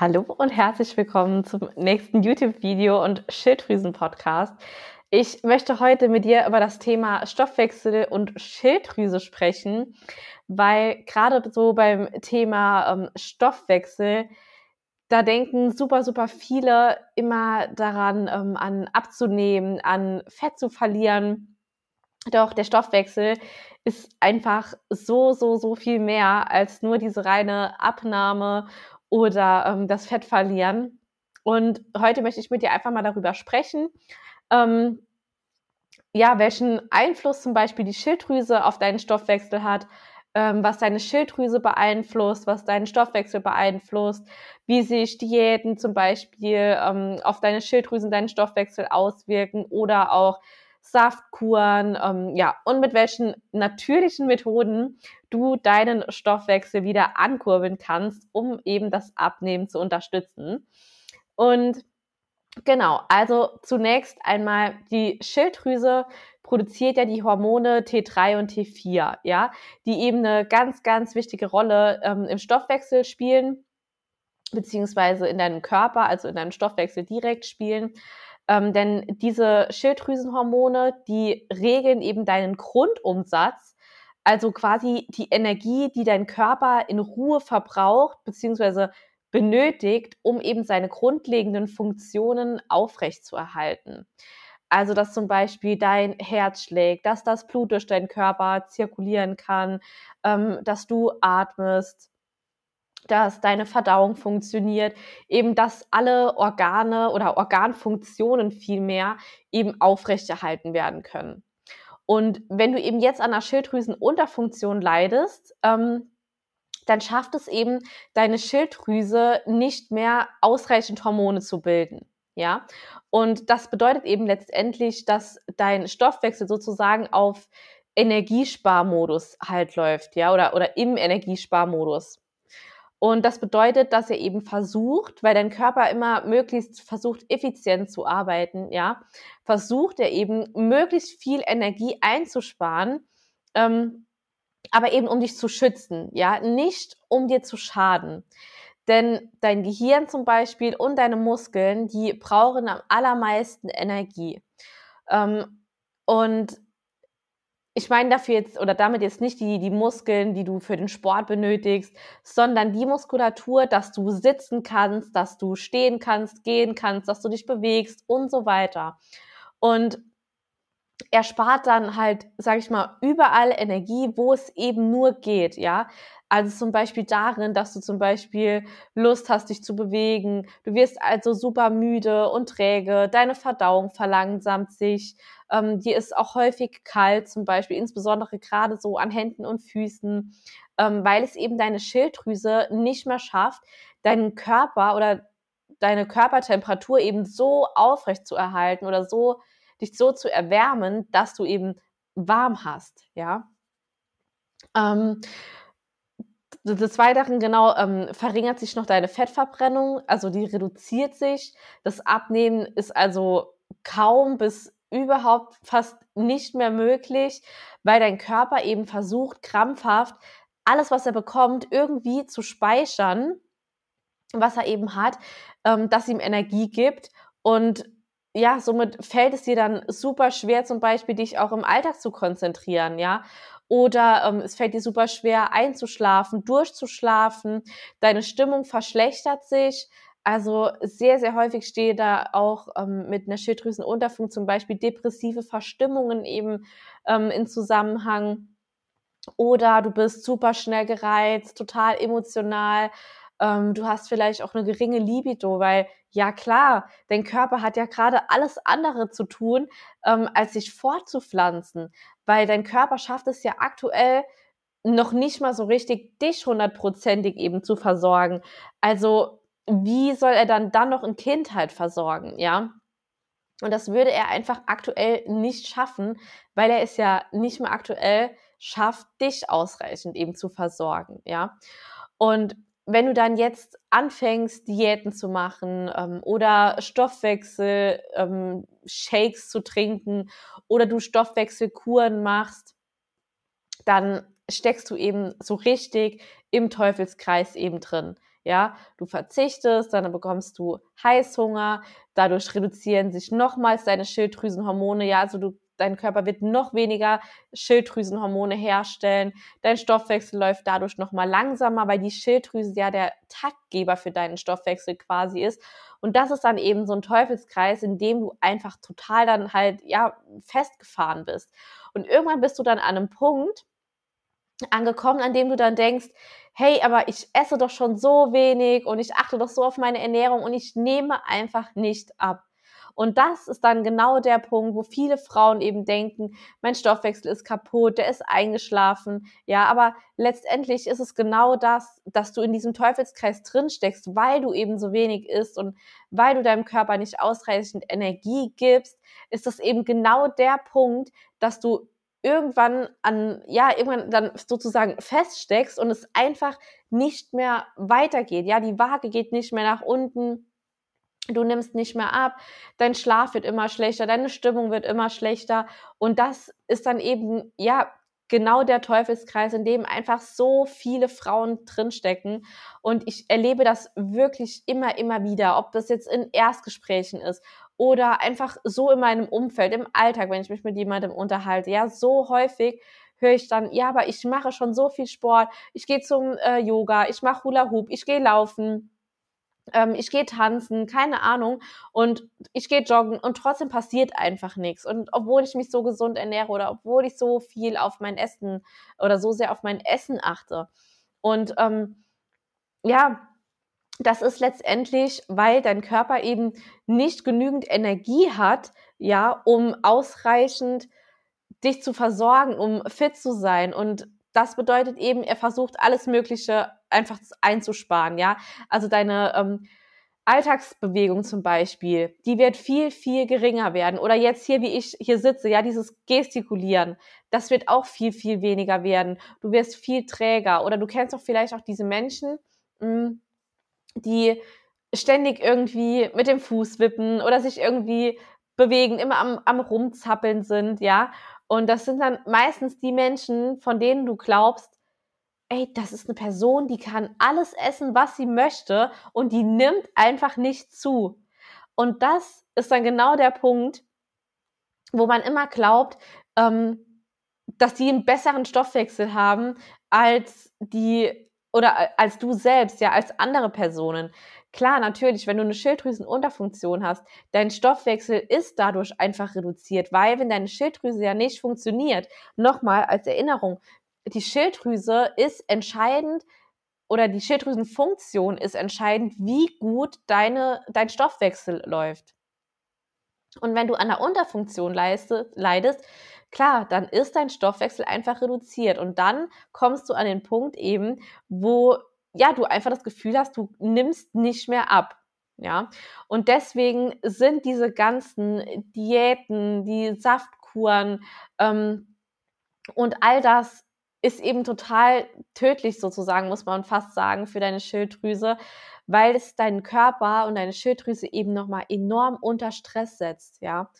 Hallo und herzlich willkommen zum nächsten YouTube-Video und Schilddrüsen-Podcast. Ich möchte heute mit dir über das Thema Stoffwechsel und Schilddrüse sprechen, weil gerade so beim Thema ähm, Stoffwechsel, da denken super, super viele immer daran, ähm, an abzunehmen, an Fett zu verlieren. Doch der Stoffwechsel ist einfach so, so, so viel mehr als nur diese reine Abnahme oder ähm, das Fett verlieren. Und heute möchte ich mit dir einfach mal darüber sprechen, ähm, ja, welchen Einfluss zum Beispiel die Schilddrüse auf deinen Stoffwechsel hat, ähm, was deine Schilddrüse beeinflusst, was deinen Stoffwechsel beeinflusst, wie sich Diäten zum Beispiel ähm, auf deine Schilddrüsen, deinen Stoffwechsel auswirken oder auch Saftkuren, ähm, ja, und mit welchen natürlichen Methoden du deinen Stoffwechsel wieder ankurbeln kannst, um eben das Abnehmen zu unterstützen. Und genau, also zunächst einmal die Schilddrüse produziert ja die Hormone T3 und T4, ja, die eben eine ganz, ganz wichtige Rolle ähm, im Stoffwechsel spielen, beziehungsweise in deinem Körper, also in deinem Stoffwechsel direkt spielen. Ähm, denn diese Schilddrüsenhormone, die regeln eben deinen Grundumsatz, also quasi die Energie, die dein Körper in Ruhe verbraucht, beziehungsweise benötigt, um eben seine grundlegenden Funktionen aufrechtzuerhalten. Also, dass zum Beispiel dein Herz schlägt, dass das Blut durch deinen Körper zirkulieren kann, ähm, dass du atmest, dass deine Verdauung funktioniert, eben dass alle Organe oder Organfunktionen vielmehr eben aufrechterhalten werden können. Und wenn du eben jetzt an einer Schilddrüsenunterfunktion leidest, ähm, dann schafft es eben deine Schilddrüse nicht mehr ausreichend Hormone zu bilden. Ja, und das bedeutet eben letztendlich, dass dein Stoffwechsel sozusagen auf Energiesparmodus halt läuft, ja, oder, oder im Energiesparmodus. Und das bedeutet, dass er eben versucht, weil dein Körper immer möglichst versucht, effizient zu arbeiten, ja, versucht er eben möglichst viel Energie einzusparen, ähm, aber eben um dich zu schützen, ja, nicht um dir zu schaden. Denn dein Gehirn zum Beispiel und deine Muskeln, die brauchen am allermeisten Energie. Ähm, und ich meine dafür jetzt oder damit jetzt nicht die, die Muskeln, die du für den Sport benötigst, sondern die Muskulatur, dass du sitzen kannst, dass du stehen kannst, gehen kannst, dass du dich bewegst und so weiter. Und er spart dann halt, sag ich mal, überall Energie, wo es eben nur geht, ja. Also zum Beispiel darin, dass du zum Beispiel Lust hast, dich zu bewegen. Du wirst also super müde und träge. Deine Verdauung verlangsamt sich. Ähm, dir ist auch häufig kalt, zum Beispiel, insbesondere gerade so an Händen und Füßen, ähm, weil es eben deine Schilddrüse nicht mehr schafft, deinen Körper oder deine Körpertemperatur eben so aufrecht zu erhalten oder so dich so zu erwärmen, dass du eben warm hast, ja. Ähm, des Weiteren genau ähm, verringert sich noch deine Fettverbrennung, also die reduziert sich. Das Abnehmen ist also kaum bis überhaupt fast nicht mehr möglich, weil dein Körper eben versucht, krampfhaft alles, was er bekommt, irgendwie zu speichern, was er eben hat, ähm, das ihm Energie gibt. Und ja, somit fällt es dir dann super schwer, zum Beispiel dich auch im Alltag zu konzentrieren, ja. Oder ähm, es fällt dir super schwer einzuschlafen, durchzuschlafen, deine Stimmung verschlechtert sich. Also sehr, sehr häufig steht da auch ähm, mit einer Schilddrüsenunterfunktion zum Beispiel depressive Verstimmungen eben ähm, in Zusammenhang. Oder du bist super schnell gereizt, total emotional. Ähm, du hast vielleicht auch eine geringe Libido, weil ja klar, dein Körper hat ja gerade alles andere zu tun, ähm, als sich fortzupflanzen, weil dein Körper schafft es ja aktuell noch nicht mal so richtig, dich hundertprozentig eben zu versorgen. Also wie soll er dann dann noch ein Kind halt versorgen, ja? Und das würde er einfach aktuell nicht schaffen, weil er es ja nicht mehr aktuell schafft, dich ausreichend eben zu versorgen, ja? Und wenn du dann jetzt anfängst, Diäten zu machen ähm, oder Stoffwechsel, ähm, Shakes zu trinken oder du Stoffwechselkuren machst, dann steckst du eben so richtig im Teufelskreis eben drin. Ja, du verzichtest, dann bekommst du Heißhunger, dadurch reduzieren sich nochmals deine Schilddrüsenhormone. Ja, also du dein Körper wird noch weniger Schilddrüsenhormone herstellen. Dein Stoffwechsel läuft dadurch noch mal langsamer, weil die Schilddrüse ja der Taktgeber für deinen Stoffwechsel quasi ist. Und das ist dann eben so ein Teufelskreis, in dem du einfach total dann halt ja festgefahren bist. Und irgendwann bist du dann an einem Punkt angekommen, an dem du dann denkst, hey, aber ich esse doch schon so wenig und ich achte doch so auf meine Ernährung und ich nehme einfach nicht ab. Und das ist dann genau der Punkt, wo viele Frauen eben denken, mein Stoffwechsel ist kaputt, der ist eingeschlafen. Ja, aber letztendlich ist es genau das, dass du in diesem Teufelskreis drin steckst, weil du eben so wenig isst und weil du deinem Körper nicht ausreichend Energie gibst, ist das eben genau der Punkt, dass du irgendwann an, ja, irgendwann dann sozusagen feststeckst und es einfach nicht mehr weitergeht. Ja, die Waage geht nicht mehr nach unten du nimmst nicht mehr ab, dein Schlaf wird immer schlechter, deine Stimmung wird immer schlechter. Und das ist dann eben, ja, genau der Teufelskreis, in dem einfach so viele Frauen drinstecken. Und ich erlebe das wirklich immer, immer wieder, ob das jetzt in Erstgesprächen ist oder einfach so in meinem Umfeld, im Alltag, wenn ich mich mit jemandem unterhalte, ja, so häufig höre ich dann, ja, aber ich mache schon so viel Sport, ich gehe zum äh, Yoga, ich mache Hula Hoop, ich gehe laufen, ähm, ich gehe tanzen, keine Ahnung, und ich gehe joggen und trotzdem passiert einfach nichts. Und obwohl ich mich so gesund ernähre oder obwohl ich so viel auf mein Essen oder so sehr auf mein Essen achte. Und ähm, ja, das ist letztendlich, weil dein Körper eben nicht genügend Energie hat, ja, um ausreichend dich zu versorgen, um fit zu sein. Und das bedeutet eben, er versucht alles Mögliche einfach einzusparen, ja. Also deine ähm, Alltagsbewegung zum Beispiel, die wird viel, viel geringer werden. Oder jetzt hier, wie ich hier sitze, ja, dieses Gestikulieren, das wird auch viel, viel weniger werden. Du wirst viel träger. Oder du kennst doch vielleicht auch diese Menschen, hm, die ständig irgendwie mit dem Fuß wippen oder sich irgendwie bewegen, immer am, am Rumzappeln sind, ja. Und das sind dann meistens die Menschen, von denen du glaubst, ey, das ist eine Person, die kann alles essen, was sie möchte und die nimmt einfach nicht zu. Und das ist dann genau der Punkt, wo man immer glaubt, ähm, dass die einen besseren Stoffwechsel haben als die oder als du selbst, ja, als andere Personen. Klar, natürlich, wenn du eine Schilddrüsenunterfunktion hast, dein Stoffwechsel ist dadurch einfach reduziert, weil wenn deine Schilddrüse ja nicht funktioniert, nochmal als Erinnerung, die Schilddrüse ist entscheidend oder die Schilddrüsenfunktion ist entscheidend, wie gut deine, dein Stoffwechsel läuft. Und wenn du an der Unterfunktion leistest, leidest, klar, dann ist dein Stoffwechsel einfach reduziert. Und dann kommst du an den Punkt eben, wo ja, du einfach das Gefühl hast, du nimmst nicht mehr ab. Ja, und deswegen sind diese ganzen Diäten, die Saftkuren ähm, und all das ist eben total tödlich sozusagen, muss man fast sagen, für deine Schilddrüse, weil es deinen Körper und deine Schilddrüse eben nochmal enorm unter Stress setzt, ja.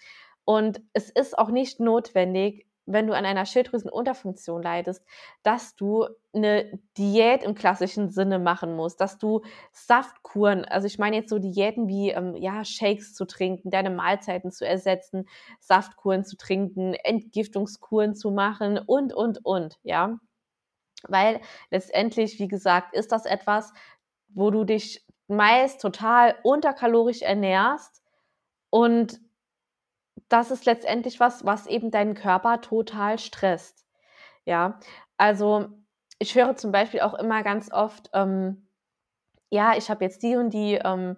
Und es ist auch nicht notwendig, wenn du an einer Schilddrüsenunterfunktion leidest, dass du eine Diät im klassischen Sinne machen musst, dass du Saftkuren, also ich meine jetzt so Diäten wie ähm, ja Shakes zu trinken, deine Mahlzeiten zu ersetzen, Saftkuren zu trinken, Entgiftungskuren zu machen und und und, ja, weil letztendlich, wie gesagt, ist das etwas, wo du dich meist total unterkalorisch ernährst und das ist letztendlich was, was eben deinen Körper total stresst. Ja, also ich höre zum Beispiel auch immer ganz oft, ähm, ja, ich habe jetzt die und die ähm,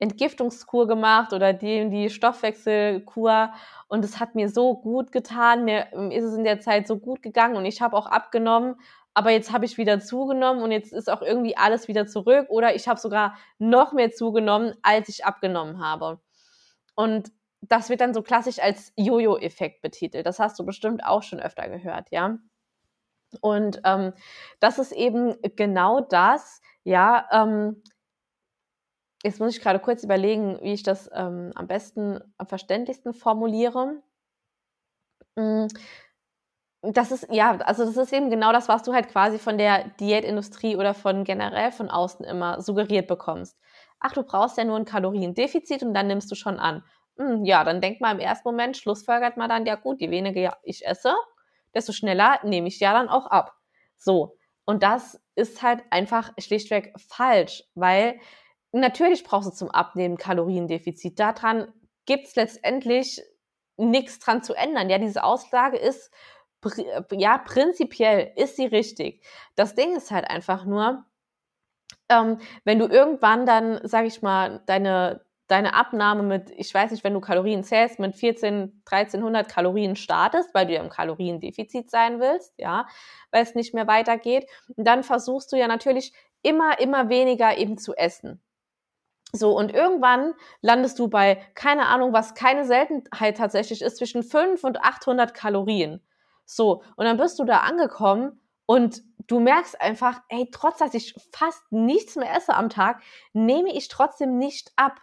Entgiftungskur gemacht oder die und die Stoffwechselkur und es hat mir so gut getan, mir ist es in der Zeit so gut gegangen und ich habe auch abgenommen, aber jetzt habe ich wieder zugenommen und jetzt ist auch irgendwie alles wieder zurück oder ich habe sogar noch mehr zugenommen, als ich abgenommen habe. Und das wird dann so klassisch als Jojo-Effekt betitelt. Das hast du bestimmt auch schon öfter gehört, ja. Und ähm, das ist eben genau das, ja. Ähm, jetzt muss ich gerade kurz überlegen, wie ich das ähm, am besten, am verständlichsten formuliere. Mm, das ist, ja, also das ist eben genau das, was du halt quasi von der Diätindustrie oder von generell von außen immer suggeriert bekommst. Ach, du brauchst ja nur ein Kaloriendefizit und dann nimmst du schon an. Hm, ja, dann denkt man im ersten Moment, schlussfolgert man dann, ja gut, je weniger ich esse, desto schneller nehme ich ja dann auch ab. So. Und das ist halt einfach schlichtweg falsch, weil natürlich brauchst du zum Abnehmen Kaloriendefizit. Daran gibt es letztendlich nichts dran zu ändern. Ja, diese Aussage ist ja, prinzipiell ist sie richtig. Das Ding ist halt einfach nur, ähm, wenn du irgendwann dann, sag ich mal, deine, deine Abnahme mit, ich weiß nicht, wenn du Kalorien zählst, mit 14, 1300 Kalorien startest, weil du ja im Kaloriendefizit sein willst, ja, weil es nicht mehr weitergeht, dann versuchst du ja natürlich immer, immer weniger eben zu essen. So, und irgendwann landest du bei, keine Ahnung, was keine Seltenheit tatsächlich ist, zwischen 5 und 800 Kalorien. So, und dann bist du da angekommen und du merkst einfach, ey, trotz dass ich fast nichts mehr esse am Tag, nehme ich trotzdem nicht ab.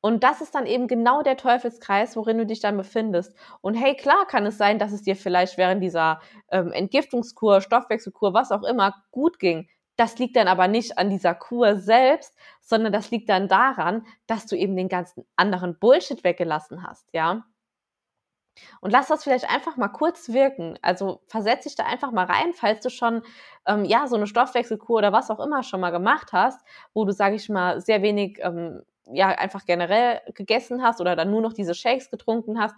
Und das ist dann eben genau der Teufelskreis, worin du dich dann befindest. Und hey, klar kann es sein, dass es dir vielleicht während dieser ähm, Entgiftungskur, Stoffwechselkur, was auch immer, gut ging. Das liegt dann aber nicht an dieser Kur selbst, sondern das liegt dann daran, dass du eben den ganzen anderen Bullshit weggelassen hast, ja. Und lass das vielleicht einfach mal kurz wirken. Also versetz dich da einfach mal rein, falls du schon ähm, ja so eine Stoffwechselkur oder was auch immer schon mal gemacht hast, wo du, sage ich mal, sehr wenig ähm, ja einfach generell gegessen hast oder dann nur noch diese Shakes getrunken hast.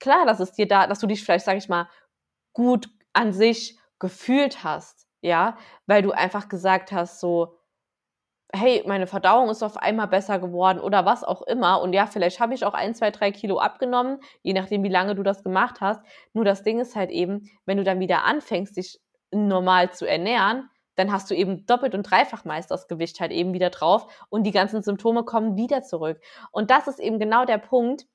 Klar, dass es dir da, dass du dich vielleicht, sage ich mal, gut an sich gefühlt hast, ja, weil du einfach gesagt hast, so, hey, meine Verdauung ist auf einmal besser geworden oder was auch immer. Und ja, vielleicht habe ich auch ein, zwei, drei Kilo abgenommen, je nachdem, wie lange du das gemacht hast. Nur das Ding ist halt eben, wenn du dann wieder anfängst, dich normal zu ernähren, dann hast du eben doppelt und dreifach meist das Gewicht halt eben wieder drauf und die ganzen Symptome kommen wieder zurück. Und das ist eben genau der Punkt,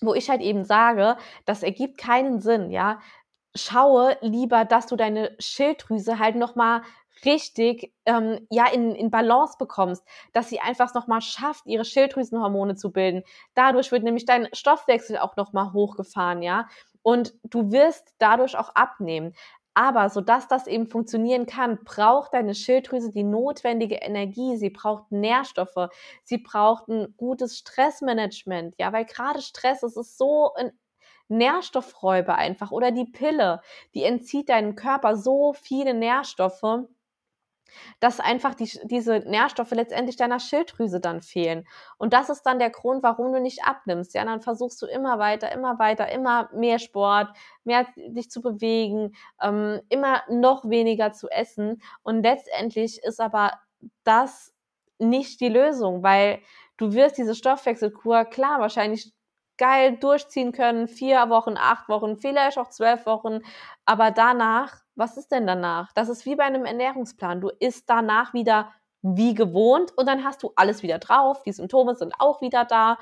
wo ich halt eben sage, das ergibt keinen Sinn, ja. Schaue lieber, dass du deine Schilddrüse halt nochmal richtig ähm, ja in, in Balance bekommst, dass sie einfach nochmal schafft, ihre Schilddrüsenhormone zu bilden. Dadurch wird nämlich dein Stoffwechsel auch nochmal hochgefahren, ja. Und du wirst dadurch auch abnehmen. Aber sodass das eben funktionieren kann, braucht deine Schilddrüse die notwendige Energie. Sie braucht Nährstoffe. Sie braucht ein gutes Stressmanagement. Ja, weil gerade Stress, es ist so ein Nährstoffräuber einfach. Oder die Pille, die entzieht deinem Körper so viele Nährstoffe dass einfach die, diese Nährstoffe letztendlich deiner Schilddrüse dann fehlen. Und das ist dann der Grund, warum du nicht abnimmst. Ja, dann versuchst du immer weiter, immer weiter, immer mehr Sport, mehr dich zu bewegen, ähm, immer noch weniger zu essen. Und letztendlich ist aber das nicht die Lösung, weil du wirst diese Stoffwechselkur klar wahrscheinlich geil durchziehen können, vier Wochen, acht Wochen, vielleicht auch zwölf Wochen, aber danach was ist denn danach? Das ist wie bei einem Ernährungsplan. Du isst danach wieder wie gewohnt und dann hast du alles wieder drauf. Die Symptome sind auch wieder da.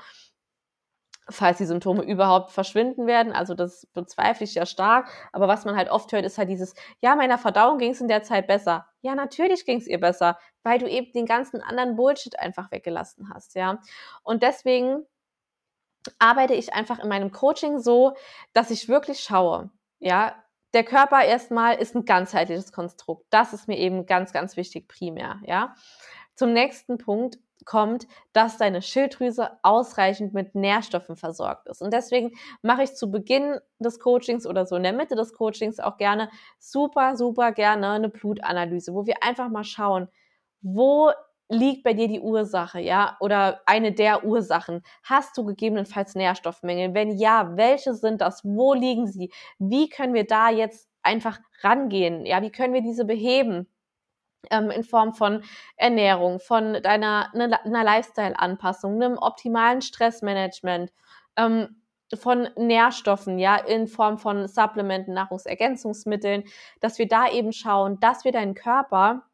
Falls die Symptome überhaupt verschwinden werden, also das bezweifle ich ja stark. Aber was man halt oft hört, ist halt dieses, ja, meiner Verdauung ging es in der Zeit besser. Ja, natürlich ging es ihr besser, weil du eben den ganzen anderen Bullshit einfach weggelassen hast, ja. Und deswegen arbeite ich einfach in meinem Coaching so, dass ich wirklich schaue, ja, der Körper erstmal ist ein ganzheitliches Konstrukt. Das ist mir eben ganz, ganz wichtig primär, ja. Zum nächsten Punkt kommt, dass deine Schilddrüse ausreichend mit Nährstoffen versorgt ist. Und deswegen mache ich zu Beginn des Coachings oder so in der Mitte des Coachings auch gerne super, super gerne eine Blutanalyse, wo wir einfach mal schauen, wo liegt bei dir die Ursache, ja, oder eine der Ursachen? Hast du gegebenenfalls Nährstoffmängel? Wenn ja, welche sind das? Wo liegen sie? Wie können wir da jetzt einfach rangehen? Ja, wie können wir diese beheben? Ähm, in Form von Ernährung, von deiner ne, einer Lifestyle-Anpassung, einem optimalen Stressmanagement, ähm, von Nährstoffen, ja, in Form von Supplementen, Nahrungsergänzungsmitteln, dass wir da eben schauen, dass wir deinen Körper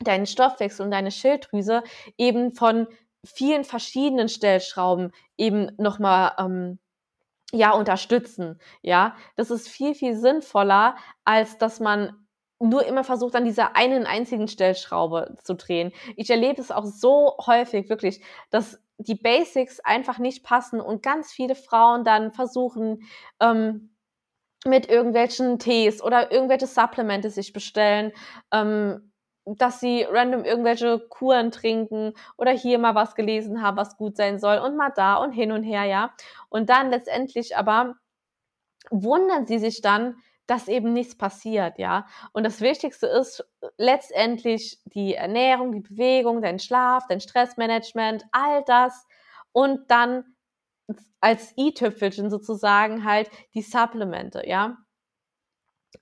deinen Stoffwechsel und deine Schilddrüse eben von vielen verschiedenen Stellschrauben eben nochmal ähm, ja unterstützen. Ja, das ist viel viel sinnvoller, als dass man nur immer versucht, an dieser einen einzigen Stellschraube zu drehen. Ich erlebe es auch so häufig wirklich, dass die Basics einfach nicht passen und ganz viele Frauen dann versuchen, ähm, mit irgendwelchen Tees oder irgendwelche Supplemente sich bestellen, ähm, dass sie random irgendwelche Kuren trinken oder hier mal was gelesen haben, was gut sein soll und mal da und hin und her, ja. Und dann letztendlich aber wundern sie sich dann, dass eben nichts passiert, ja. Und das Wichtigste ist letztendlich die Ernährung, die Bewegung, dein Schlaf, dein Stressmanagement, all das und dann als i-Tüpfelchen sozusagen halt die Supplemente, ja.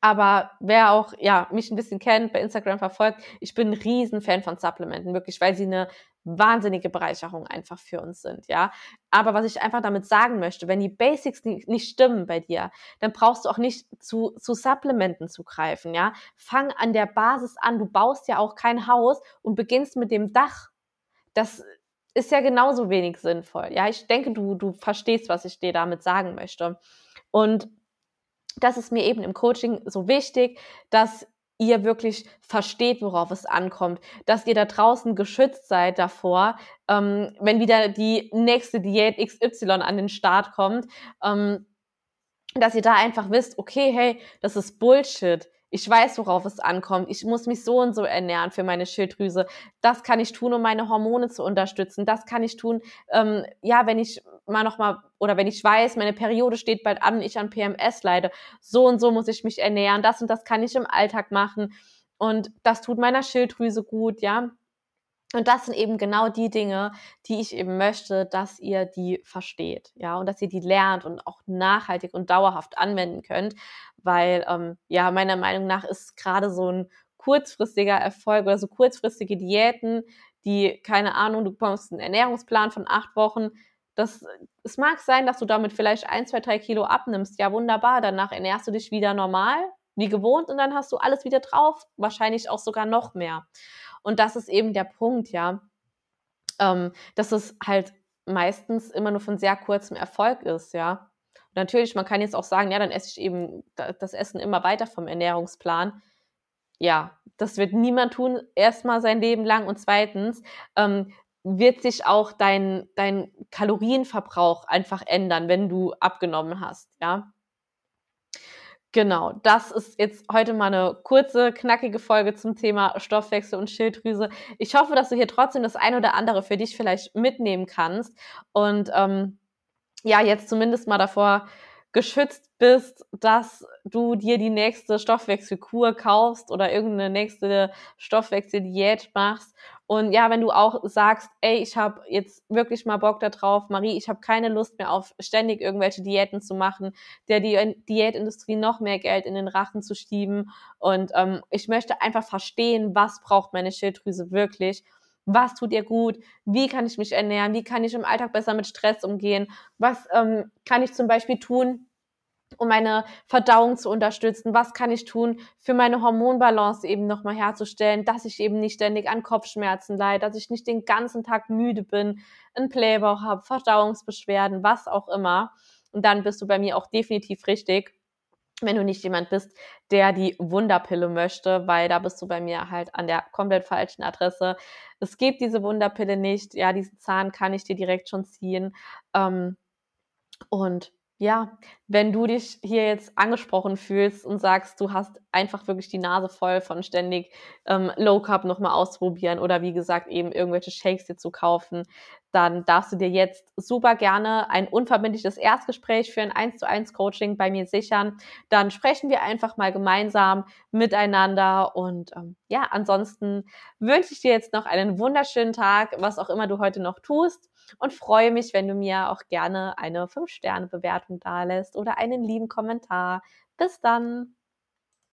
Aber wer auch ja mich ein bisschen kennt, bei Instagram verfolgt, ich bin ein Riesenfan von Supplementen, wirklich, weil sie eine wahnsinnige Bereicherung einfach für uns sind, ja. Aber was ich einfach damit sagen möchte, wenn die Basics nicht, stimmen bei dir, dann brauchst du auch nicht zu, zu Supplementen zu greifen, ja. Fang an der Basis an. Du baust ja auch kein Haus und beginnst mit dem Dach. Das ist ja genauso wenig sinnvoll. Ja, ich denke, du, du verstehst, was ich dir damit sagen möchte. Und das ist mir eben im Coaching so wichtig, dass ihr wirklich versteht, worauf es ankommt, dass ihr da draußen geschützt seid davor, ähm, wenn wieder die nächste Diät XY an den Start kommt, ähm, dass ihr da einfach wisst, okay, hey, das ist Bullshit. Ich weiß, worauf es ankommt. Ich muss mich so und so ernähren für meine Schilddrüse. Das kann ich tun, um meine Hormone zu unterstützen. Das kann ich tun, ähm, ja, wenn ich mal noch mal oder wenn ich weiß, meine Periode steht bald an, ich an PMS leide. So und so muss ich mich ernähren. Das und das kann ich im Alltag machen und das tut meiner Schilddrüse gut, ja. Und das sind eben genau die Dinge, die ich eben möchte, dass ihr die versteht, ja, und dass ihr die lernt und auch nachhaltig und dauerhaft anwenden könnt, weil ähm, ja meiner Meinung nach ist gerade so ein kurzfristiger Erfolg oder so kurzfristige Diäten, die keine Ahnung, du bekommst einen Ernährungsplan von acht Wochen. Das, es mag sein, dass du damit vielleicht ein, zwei, drei Kilo abnimmst. Ja, wunderbar. Danach ernährst du dich wieder normal, wie gewohnt, und dann hast du alles wieder drauf. Wahrscheinlich auch sogar noch mehr. Und das ist eben der Punkt, ja, ähm, dass es halt meistens immer nur von sehr kurzem Erfolg ist, ja. Und natürlich, man kann jetzt auch sagen, ja, dann esse ich eben das Essen immer weiter vom Ernährungsplan. Ja, das wird niemand tun, erstmal sein Leben lang. Und zweitens ähm, wird sich auch dein, dein Kalorienverbrauch einfach ändern, wenn du abgenommen hast, ja. Genau, das ist jetzt heute mal eine kurze, knackige Folge zum Thema Stoffwechsel und Schilddrüse. Ich hoffe, dass du hier trotzdem das ein oder andere für dich vielleicht mitnehmen kannst und ähm, ja, jetzt zumindest mal davor geschützt bist, dass du dir die nächste Stoffwechselkur kaufst oder irgendeine nächste Stoffwechseldiät machst. Und ja, wenn du auch sagst, ey, ich habe jetzt wirklich mal Bock da drauf, Marie, ich habe keine Lust mehr auf ständig irgendwelche Diäten zu machen, der die Diätindustrie noch mehr Geld in den Rachen zu schieben. Und ähm, ich möchte einfach verstehen, was braucht meine Schilddrüse wirklich was tut ihr gut, wie kann ich mich ernähren, wie kann ich im Alltag besser mit Stress umgehen, was ähm, kann ich zum Beispiel tun, um meine Verdauung zu unterstützen, was kann ich tun für meine Hormonbalance eben nochmal herzustellen, dass ich eben nicht ständig an Kopfschmerzen leide, dass ich nicht den ganzen Tag müde bin, einen Playbauch habe, Verdauungsbeschwerden, was auch immer. Und dann bist du bei mir auch definitiv richtig wenn du nicht jemand bist, der die Wunderpille möchte, weil da bist du bei mir halt an der komplett falschen Adresse. Es gibt diese Wunderpille nicht. Ja, diesen Zahn kann ich dir direkt schon ziehen. Ähm, und ja, wenn du dich hier jetzt angesprochen fühlst und sagst, du hast einfach wirklich die Nase voll von ständig ähm, Low Carb nochmal ausprobieren oder wie gesagt eben irgendwelche Shakes dir zu kaufen, dann darfst du dir jetzt super gerne ein unverbindliches Erstgespräch für ein 1 zu 1 Coaching bei mir sichern. Dann sprechen wir einfach mal gemeinsam miteinander und ähm, ja, ansonsten wünsche ich dir jetzt noch einen wunderschönen Tag, was auch immer du heute noch tust und freue mich, wenn du mir auch gerne eine 5-Sterne-Bewertung dalässt oder einen lieben Kommentar. Bis dann!